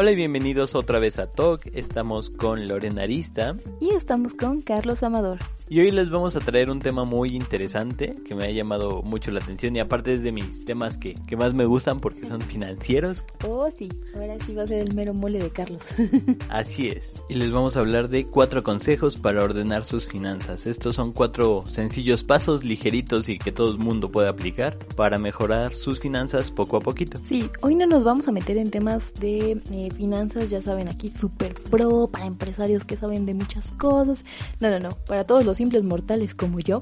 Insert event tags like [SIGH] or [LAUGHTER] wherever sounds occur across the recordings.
Hola y bienvenidos otra vez a Talk. Estamos con Lorena Arista. Y estamos con Carlos Amador. Y hoy les vamos a traer un tema muy interesante que me ha llamado mucho la atención y aparte es de mis temas que, que más me gustan porque son financieros. Oh, sí, ahora sí va a ser el mero mole de Carlos. [LAUGHS] Así es. Y les vamos a hablar de cuatro consejos para ordenar sus finanzas. Estos son cuatro sencillos pasos ligeritos y que todo el mundo puede aplicar para mejorar sus finanzas poco a poquito. Sí, hoy no nos vamos a meter en temas de eh, finanzas, ya saben, aquí súper pro para empresarios que saben de muchas cosas. No, no, no, para todos los simples mortales como yo,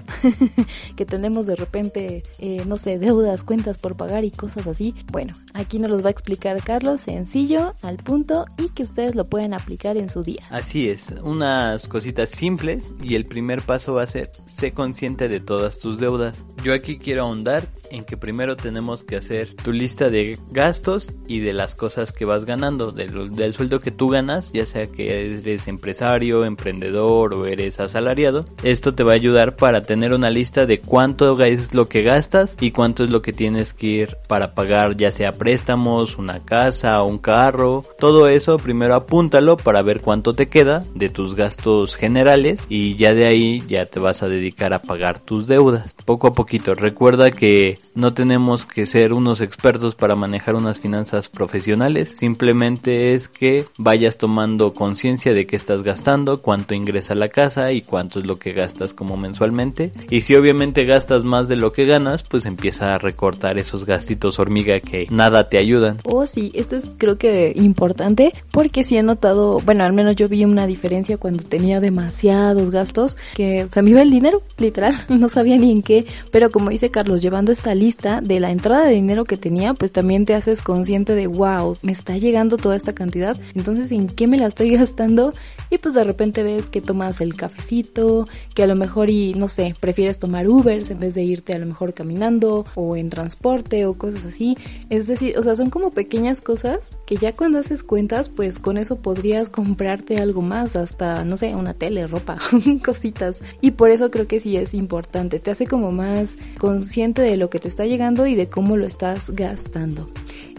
[LAUGHS] que tenemos de repente, eh, no sé, deudas, cuentas por pagar y cosas así. Bueno, aquí nos los va a explicar Carlos, sencillo, al punto y que ustedes lo pueden aplicar en su día. Así es, unas cositas simples y el primer paso va a ser, sé consciente de todas tus deudas. Yo aquí quiero ahondar en que primero tenemos que hacer tu lista de gastos y de las cosas que vas ganando, del, del, sueldo que tú ganas, ya sea que eres empresario, emprendedor o eres asalariado. Esto te va a ayudar para tener una lista de cuánto es lo que gastas y cuánto es lo que tienes que ir para pagar, ya sea préstamos, una casa, un carro, todo eso primero apúntalo para ver cuánto te queda de tus gastos generales y ya de ahí ya te vas a dedicar a pagar tus deudas. Poco a poquito. Recuerda que no tenemos que ser unos expertos para manejar unas finanzas profesionales, simplemente es que vayas tomando conciencia de qué estás gastando, cuánto ingresa la casa y cuánto es lo que gastas como mensualmente. Y si obviamente gastas más de lo que ganas, pues empieza a recortar esos gastitos hormiga que nada te ayudan. Oh, sí, esto es creo que importante porque si he notado, bueno, al menos yo vi una diferencia cuando tenía demasiados gastos que se me iba el dinero, literal, [LAUGHS] no sabía ni en qué, pero como dice Carlos, llevando esta lista de la entrada de dinero que tenía, pues también te haces consciente de, wow, me está llegando toda esta cantidad, entonces en qué me la estoy [LAUGHS] gastando y pues de repente ves que tomas el cafecito, que a lo mejor y no sé, prefieres tomar Ubers en vez de irte a lo mejor caminando o en transporte o cosas así. Es decir, o sea, son como pequeñas cosas que ya cuando haces cuentas, pues con eso podrías comprarte algo más, hasta no sé, una tele, ropa, [LAUGHS] cositas. Y por eso creo que sí es importante, te hace como más consciente de lo que te está llegando y de cómo lo estás gastando.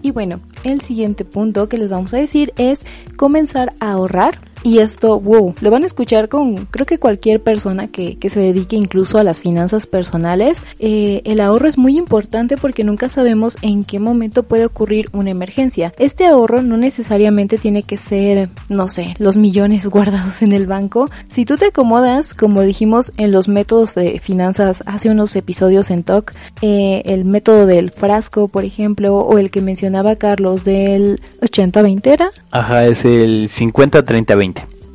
Y bueno, el siguiente punto que les vamos a decir es comenzar a ahorrar y esto, wow, lo van a escuchar con creo que cualquier persona que, que se dedique incluso a las finanzas personales. Eh, el ahorro es muy importante porque nunca sabemos en qué momento puede ocurrir una emergencia. Este ahorro no necesariamente tiene que ser, no sé, los millones [LAUGHS] guardados en el banco. Si tú te acomodas, como dijimos en los métodos de finanzas hace unos episodios en TOC, eh, el método del frasco, por ejemplo, o el que mencionaba Carlos del 80-20 era. Ajá, es el 50-30-20.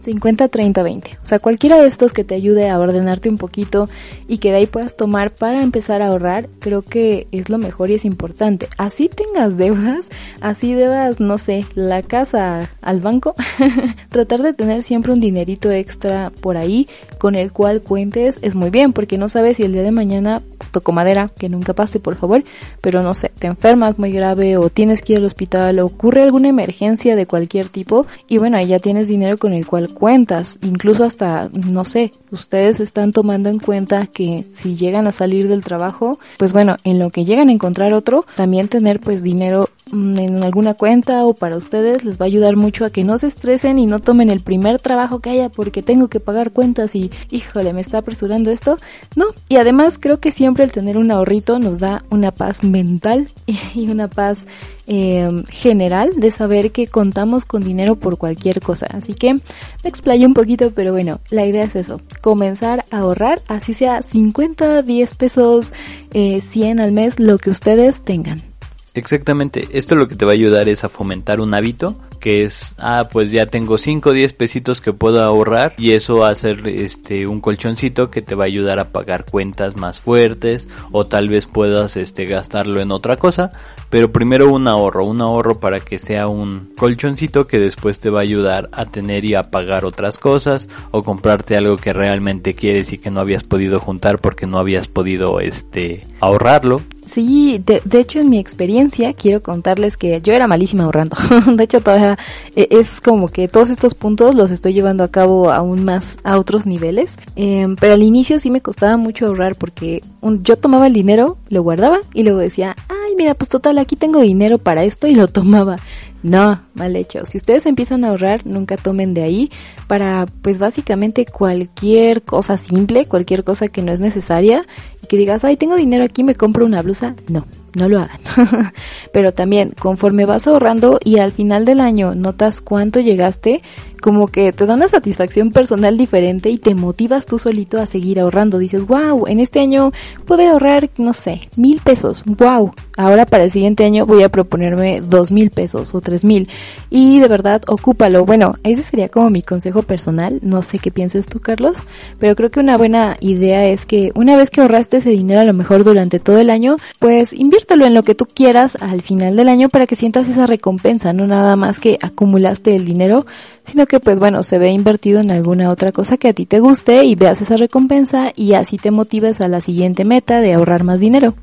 50, 30, 20. O sea, cualquiera de estos que te ayude a ordenarte un poquito y que de ahí puedas tomar para empezar a ahorrar, creo que es lo mejor y es importante. Así tengas deudas, así debas, no sé, la casa al banco, [LAUGHS] tratar de tener siempre un dinerito extra por ahí con el cual cuentes es muy bien, porque no sabes si el día de mañana toco madera, que nunca pase por favor, pero no sé, te enfermas muy grave o tienes que ir al hospital o ocurre alguna emergencia de cualquier tipo y bueno, ahí ya tienes dinero con el cual cuentas, incluso hasta, no sé, ustedes están tomando en cuenta que si llegan a salir del trabajo, pues bueno, en lo que llegan a encontrar otro, también tener pues dinero en alguna cuenta o para ustedes les va a ayudar mucho a que no se estresen y no tomen el primer trabajo que haya porque tengo que pagar cuentas y híjole me está apresurando esto. No y además creo que siempre el tener un ahorrito nos da una paz mental [LAUGHS] y una paz eh, general de saber que contamos con dinero por cualquier cosa. Así que me explayo un poquito pero bueno la idea es eso comenzar a ahorrar así sea 50 10 pesos eh, 100 al mes lo que ustedes tengan. Exactamente, esto lo que te va a ayudar es a fomentar un hábito que es, ah, pues ya tengo 5 o 10 pesitos que puedo ahorrar y eso va a ser este un colchoncito que te va a ayudar a pagar cuentas más fuertes o tal vez puedas este gastarlo en otra cosa, pero primero un ahorro, un ahorro para que sea un colchoncito que después te va a ayudar a tener y a pagar otras cosas o comprarte algo que realmente quieres y que no habías podido juntar porque no habías podido este ahorrarlo Sí, de, hecho en mi experiencia quiero contarles que yo era malísima ahorrando. [LAUGHS] de hecho todavía eh, es como que todos estos puntos los estoy llevando a cabo aún más a otros niveles. Eh, pero al inicio sí me costaba mucho ahorrar porque yo tomaba el dinero, lo guardaba y luego decía, ay mira pues total aquí tengo dinero para esto y lo tomaba No, mal hecho. Si ustedes empiezan a ahorrar, nunca tomen de ahí para, pues básicamente cualquier cosa simple, cualquier cosa que no es necesaria y que digas, ay, tengo dinero aquí, me compro una blusa. No, no lo hagan. [LAUGHS] Pero también, conforme vas ahorrando y al final del año notas cuánto llegaste, como que te da una satisfacción personal diferente y te motivas tú solito a seguir ahorrando. Dices, wow, en este año pude ahorrar, no sé, mil pesos. Wow, ahora para el siguiente año voy a proponerme dos mil pesos o tres mil. Y de verdad, ocúpalo. Bueno, ese sería como mi consejo personal. No sé qué pienses tú, Carlos, pero creo que una buena idea es que una vez que ahorraste ese dinero a lo mejor durante todo el año, pues inviértelo en lo que tú quieras al final del año para que sientas esa recompensa, no nada más que acumulaste el dinero, sino que pues bueno, se ve invertido en alguna otra cosa que a ti te guste y veas esa recompensa y así te motives a la siguiente meta de ahorrar más dinero.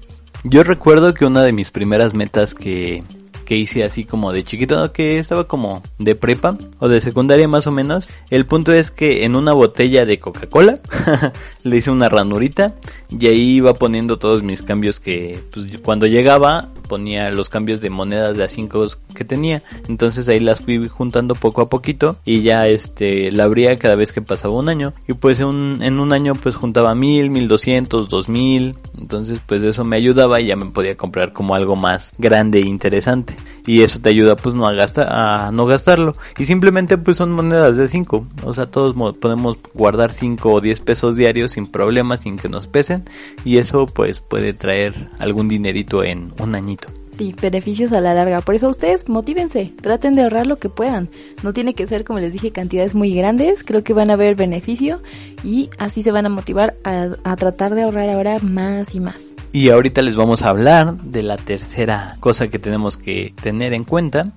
Yo recuerdo que una de mis primeras metas que, que hice así como de chiquito, que estaba como de prepa o de secundaria más o menos. El punto es que en una botella de Coca-Cola [LAUGHS] le hice una ranurita y ahí iba poniendo todos mis cambios que pues, cuando llegaba ponía los cambios de monedas de a 5 que tenía. Entonces ahí las fui juntando poco a poquito y ya este la abría cada vez que pasaba un año. Y pues en un, en un año pues juntaba mil, mil doscientos, dos mil. Entonces pues eso me ayudaba y ya me podía comprar como algo más grande e interesante. Y eso te ayuda pues no a gastar, a no gastarlo. Y simplemente pues son monedas de 5. O sea todos podemos guardar 5 o 10 pesos diarios sin problemas, sin que nos pesen. Y eso pues puede traer algún dinerito en un añito. Sí, beneficios a la larga. Por eso ustedes motívense, traten de ahorrar lo que puedan. No tiene que ser, como les dije, cantidades muy grandes. Creo que van a ver beneficio y así se van a motivar a, a tratar de ahorrar ahora más y más. Y ahorita les vamos a hablar de la tercera cosa que tenemos que tener en cuenta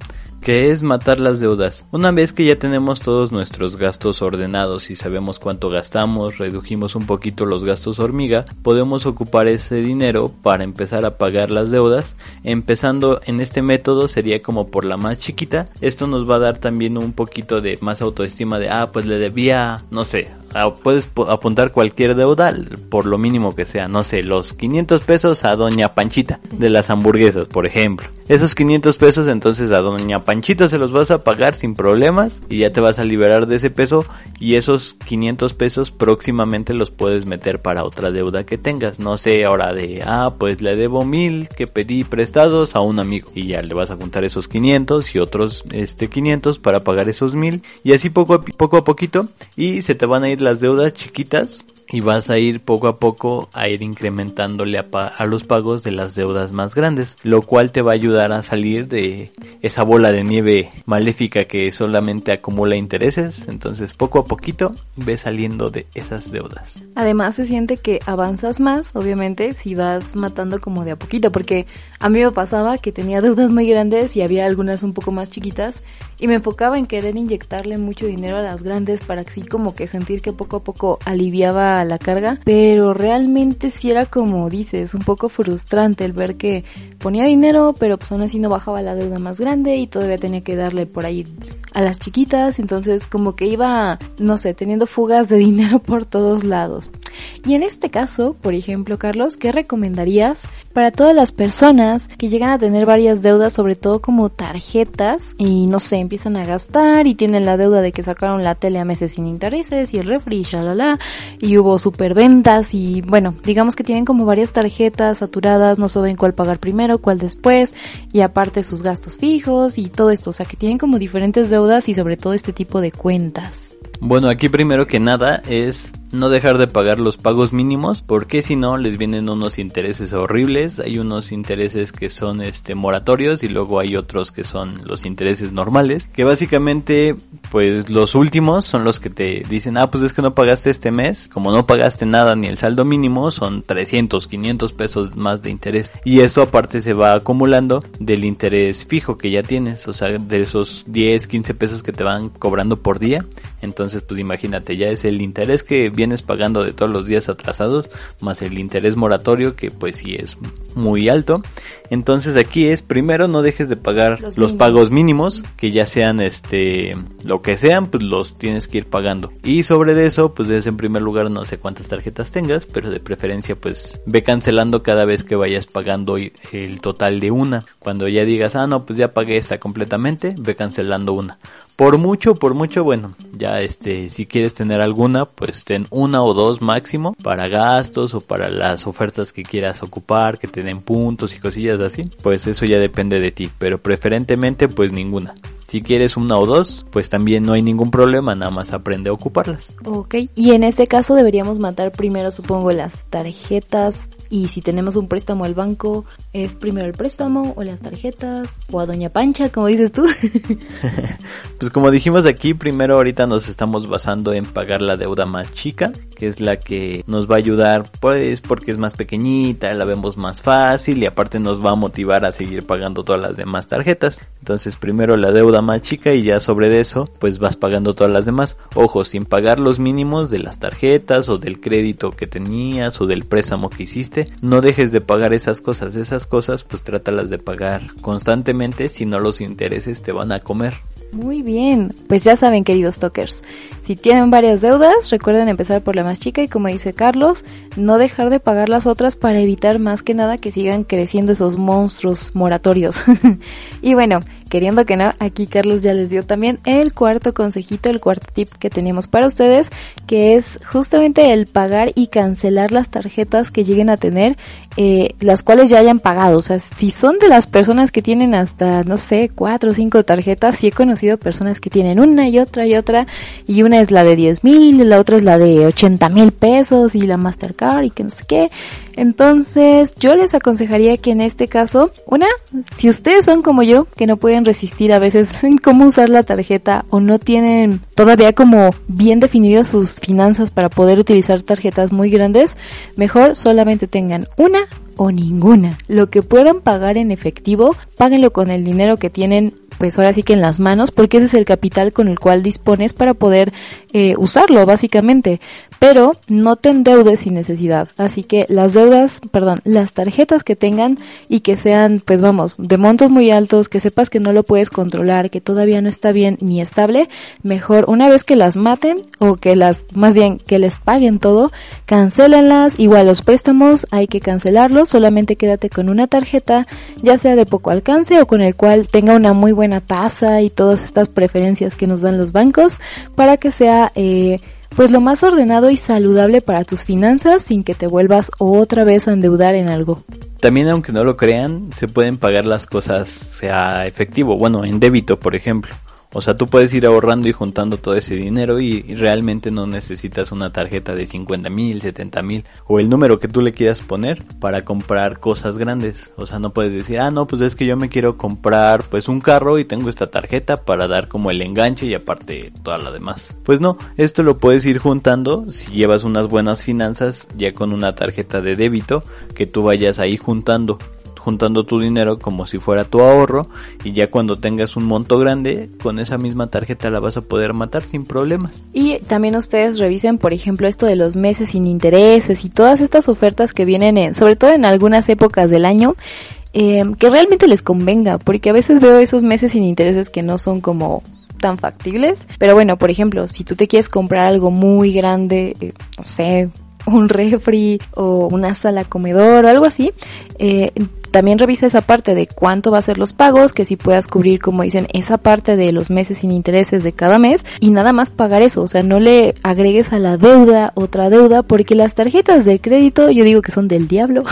que es matar las deudas. Una vez que ya tenemos todos nuestros gastos ordenados y sabemos cuánto gastamos, redujimos un poquito los gastos hormiga, podemos ocupar ese dinero para empezar a pagar las deudas. Empezando en este método sería como por la más chiquita. Esto nos va a dar también un poquito de más autoestima de, ah, pues le debía, no sé, puedes apuntar cualquier deuda por lo mínimo que sea, no sé, los 500 pesos a doña Panchita de las hamburguesas, por ejemplo. Esos 500 pesos entonces a doña Panchita se los vas a pagar sin problemas y ya te vas a liberar de ese peso y esos 500 pesos próximamente los puedes meter para otra deuda que tengas. No sé, ahora de, ah, pues le debo mil que pedí prestados a un amigo y ya le vas a juntar esos 500 y otros este 500 para pagar esos mil y así poco a, poco a poquito y se te van a ir las deudas chiquitas y vas a ir poco a poco a ir incrementándole a, los pagos de las deudas más grandes, lo cual te va a ayudar a salir de esa bola de nieve maléfica que solamente acumula intereses, entonces poco a poquito ves saliendo de esas deudas. Además se siente que avanzas más, obviamente, si vas matando como de a poquito, porque a mí me pasaba que tenía deudas muy grandes y había algunas un poco más chiquitas y me enfocaba en querer inyectarle mucho dinero a las grandes para así como que sentir que poco a poco aliviaba la carga, pero realmente sí era como dices, un poco frustrante el ver que ponía dinero, pero pues aún así no bajaba la deuda más grande y todavía tenía que darle por ahí a las chiquitas, entonces como que iba, no sé, teniendo fugas de [LAUGHS] dinero por todos lados. Y en este caso, por ejemplo, Carlos, ¿qué recomendarías para todas las personas que llegan a tener varias deudas, sobre todo como tarjetas, y no sé, empiezan a gastar y tienen la deuda de que sacaron la tele a meses sin intereses y el refri, shalala, y hubo superventas y bueno, digamos que tienen como varias tarjetas saturadas, no saben cuál pagar primero, cuál después, y aparte sus gastos fijos y todo esto, o sea que tienen como diferentes deudas y sobre todo este tipo de cuentas. Bueno, aquí primero que nada es no dejar de pagar los pagos mínimos porque si no les vienen unos intereses horribles. Hay unos intereses que son este moratorios y luego hay otros que son los intereses normales que básicamente pues los últimos son los que te dicen ah pues es que no pagaste este mes como no pagaste nada ni el saldo mínimo son 300 500 pesos más de interés. Y esto aparte se va acumulando del interés fijo que ya tienes o sea de esos 10 15 pesos que te van cobrando por día. Entonces pues imagínate ya es el interés que viene vienes pagando de todos los días atrasados, más el interés moratorio que pues sí es muy alto. Entonces aquí es primero no dejes de pagar los, los pagos mínimos, que ya sean este lo que sean, pues los tienes que ir pagando. Y sobre eso, pues es en primer lugar no sé cuántas tarjetas tengas, pero de preferencia pues ve cancelando cada vez que vayas pagando el total de una. Cuando ya digas, ah no, pues ya pagué esta completamente, ve cancelando una. Por mucho, por mucho, bueno, ya este, si quieres tener alguna, pues ten una o dos máximo para gastos o para las ofertas que quieras ocupar, que te den puntos y cosillas así. Pues eso ya depende de ti, pero preferentemente pues ninguna. Si quieres una o dos, pues también no hay ningún problema, nada más aprende a ocuparlas. Ok, y en este caso deberíamos matar primero, supongo, las tarjetas y si tenemos un préstamo al banco, ¿es primero el préstamo o las tarjetas o a Doña Pancha, como dices tú? [LAUGHS] [LAUGHS] pues como dijimos aquí, primero ahorita nos estamos basando en pagar la deuda más chica, que es la que nos va a ayudar, pues porque es más pequeñita, la vemos más fácil y aparte nos va a motivar a seguir pagando todas las demás tarjetas. Entonces primero la deuda más chica y ya sobre eso, pues vas pagando todas las demás. Ojo, sin pagar los mínimos de las tarjetas o del crédito que tenías o del préstamo que hiciste no dejes de pagar esas cosas, esas cosas pues trátalas de pagar constantemente, si no los intereses te van a comer. Muy bien, pues ya saben queridos talkers, si tienen varias deudas, recuerden empezar por la más chica y como dice Carlos, no dejar de pagar las otras para evitar más que nada que sigan creciendo esos monstruos moratorios. [LAUGHS] y bueno, queriendo que no, aquí Carlos ya les dio también el cuarto consejito, el cuarto tip que tenemos para ustedes, que es justamente el pagar y cancelar las tarjetas que lleguen a tener, eh, las cuales ya hayan pagado. O sea, si son de las personas que tienen hasta, no sé, cuatro o cinco tarjetas, sí he conocido personas que tienen una y otra y otra, y una es la de 10 mil, la otra es la de 80 mil pesos y la Mastercard y que no sé qué. Entonces, yo les aconsejaría que en este caso, una, si ustedes son como yo, que no pueden resistir a veces [LAUGHS] cómo usar la tarjeta o no tienen todavía como bien definidas sus finanzas para poder utilizar tarjetas muy grandes, mejor solamente tengan una o ninguna. Lo que puedan pagar en efectivo, páguenlo con el dinero que tienen pues ahora sí que en las manos, porque ese es el capital con el cual dispones para poder eh, usarlo, básicamente. Pero no te endeudes sin necesidad. Así que las deudas, perdón, las tarjetas que tengan y que sean, pues vamos, de montos muy altos, que sepas que no lo puedes controlar, que todavía no está bien ni estable, mejor una vez que las maten o que las, más bien que les paguen todo, cancélenlas. Igual los préstamos hay que cancelarlos, solamente quédate con una tarjeta, ya sea de poco alcance o con el cual tenga una muy buena buena tasa y todas estas preferencias que nos dan los bancos para que sea eh, pues lo más ordenado y saludable para tus finanzas sin que te vuelvas otra vez a endeudar en algo. También aunque no lo crean, se pueden pagar las cosas sea efectivo, bueno, en débito, por ejemplo. O sea, tú puedes ir ahorrando y juntando todo ese dinero y, realmente no necesitas una tarjeta de 50 mil, 70 mil o el número que tú le quieras poner para comprar cosas grandes. O sea, no puedes decir, ah, no, pues es que yo me quiero comprar pues un carro y tengo esta tarjeta para dar como el enganche y aparte toda la demás. Pues no, esto lo puedes ir juntando si llevas unas buenas finanzas ya con una tarjeta de débito que tú vayas ahí juntando juntando tu dinero como si fuera tu ahorro y ya cuando tengas un monto grande con esa misma tarjeta la vas a poder matar sin problemas. Y también ustedes revisen por ejemplo esto de los meses sin intereses y todas estas ofertas que vienen en, sobre todo en algunas épocas del año eh, que realmente les convenga porque a veces veo esos meses sin intereses que no son como tan factibles. Pero bueno, por ejemplo, si tú te quieres comprar algo muy grande, eh, no sé, un refri o una sala comedor o algo así, eh, también revisa esa parte de cuánto va a ser los pagos, que si puedas cubrir, como dicen, esa parte de los meses sin intereses de cada mes y nada más pagar eso, o sea, no le agregues a la deuda otra deuda porque las tarjetas de crédito yo digo que son del diablo.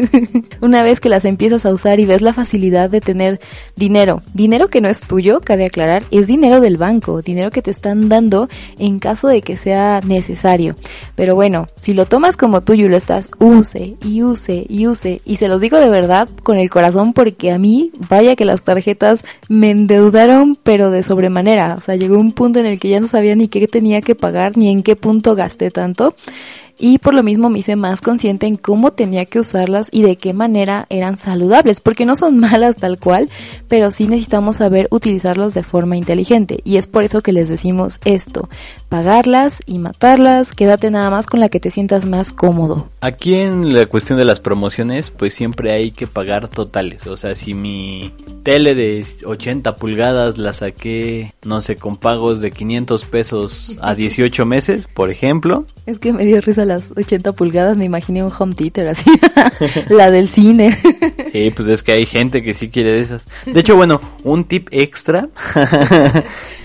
[LAUGHS] Una vez que las empiezas a usar y ves la facilidad de tener dinero, dinero que no es tuyo, cabe aclarar, es dinero del banco, dinero que te están dando en caso de que sea necesario. Pero bueno, si lo tomas como tuyo y lo estás use y use y use y se los digo de verdad, con el corazón porque a mí, vaya que las tarjetas me endeudaron, pero de sobremanera. O sea, llegó un punto en el que ya no sabía ni qué tenía que pagar, ni en qué punto gasté tanto. Y por lo mismo me hice más consciente en cómo tenía que usarlas y de qué manera eran saludables, porque no son [LAUGHS] malas tal cual, pero sí necesitamos saber utilizarlas de forma inteligente y es por eso que les decimos esto, pagarlas y matarlas, quédate nada más con la que te sientas más cómodo. Aquí en la cuestión de las promociones, pues siempre hay que pagar totales, o sea, si mi tele de 80 pulgadas la saqué, no sé, con pagos de 500 pesos a 18 meses, por ejemplo. Es que me dio risa las 80 pulgadas, me imaginé un home theater así, [LAUGHS] la del cine. [LAUGHS] sí, pues es que hay gente que sí quiere de esas. De hecho, bueno, un tip extra,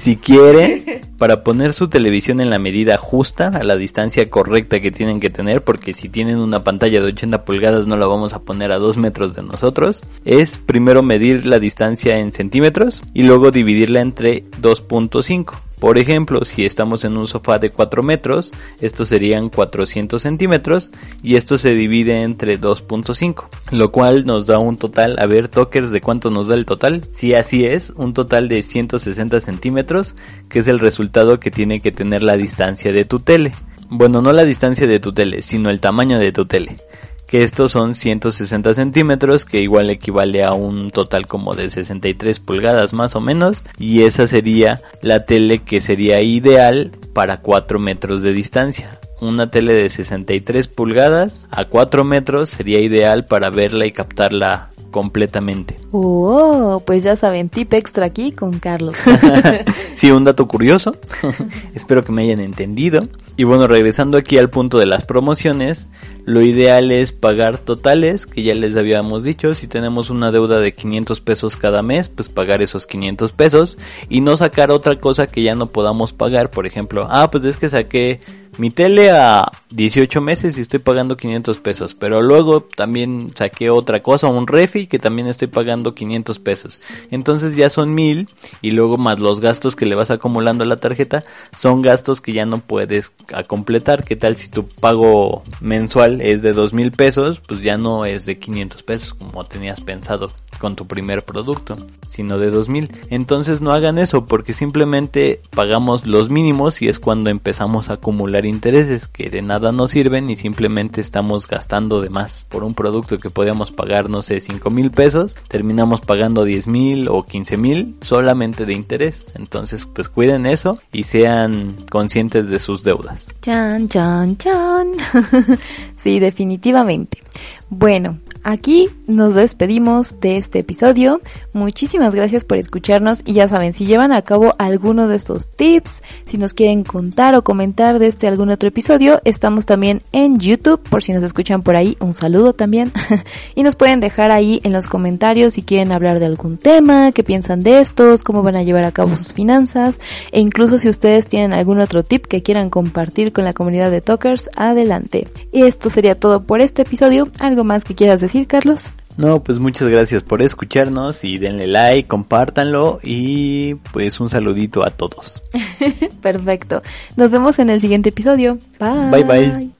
si quiere, [LAUGHS] para poner su televisión en la medida justa, a la distancia correcta que tienen que tener, porque si tienen una pantalla de 80 pulgadas no la vamos a poner a 2 metros de nosotros, es primero medir la distancia en centímetros y luego dividirla entre 2.5. Por ejemplo, si estamos en un sofá de 4 metros, estos serían 400 centímetros y esto se divide entre 2.5, lo cual nos da un total, a ver, tokers, ¿de cuánto nos da el total? Si así es, un total de 160 centímetros, que es el resultado que tiene que tener la distancia de tu tele. Bueno, no la distancia de tu tele, sino el tamaño de tu tele que estos son 160 centímetros, que igual equivale a un total como de 63 pulgadas más o menos, y esa sería la tele que sería ideal para 4 metros de distancia. Una tele de 63 pulgadas a 4 metros sería ideal para verla y captarla completamente. Oh, pues ya saben, tip extra aquí con Carlos. [LAUGHS] [LAUGHS] sí, un dato curioso. [LAUGHS] Espero que me hayan entendido. Y bueno, regresando aquí al punto de las promociones, lo ideal es pagar totales, que ya les habíamos dicho, si tenemos una deuda de 500 pesos cada mes, pues pagar esos 500 pesos y no sacar otra cosa que ya no podamos pagar. Por ejemplo, ah, pues es que saqué mi tele a 18 meses y estoy pagando 500 pesos, pero luego también saqué otra cosa, un refi que también estoy pagando 500 pesos. Entonces ya son mil y luego más los gastos que le vas acumulando a la tarjeta son gastos que ya no puedes completar. ¿Qué tal si tu pago mensual es de 2 mil pesos? Pues ya no es de 500 pesos como tenías pensado con tu primer producto, sino de 2 mil. Entonces no hagan eso porque simplemente pagamos los mínimos y es cuando empezamos a acumular intereses que de nada nos sirven y simplemente estamos gastando de más por un producto que podíamos pagar, no sé, 5 mil pesos, terminamos pagando 10 mil o 15 mil solamente de interés. Entonces, pues cuiden eso y sean conscientes de sus deudas. Chan, chan, chan. [LAUGHS] sí, definitivamente. Bueno, Aquí nos despedimos de este episodio. Muchísimas gracias por escucharnos y ya saben, si llevan a cabo alguno de estos tips, si nos quieren contar o comentar de este algún otro episodio, estamos también en YouTube por si nos escuchan por ahí. Un saludo también. [LAUGHS] y nos pueden dejar ahí en los comentarios si quieren hablar de algún tema, qué piensan de estos, cómo van a llevar a cabo sus finanzas e incluso si ustedes tienen algún otro tip que quieran compartir con la comunidad de Talkers, adelante. Y esto sería todo por este episodio. ¿Algo más que quieras decir? Carlos? No, pues muchas gracias por escucharnos y denle like, compártanlo y pues un saludito a todos. [LAUGHS] Perfecto. Nos vemos en el siguiente episodio. Bye. Bye bye.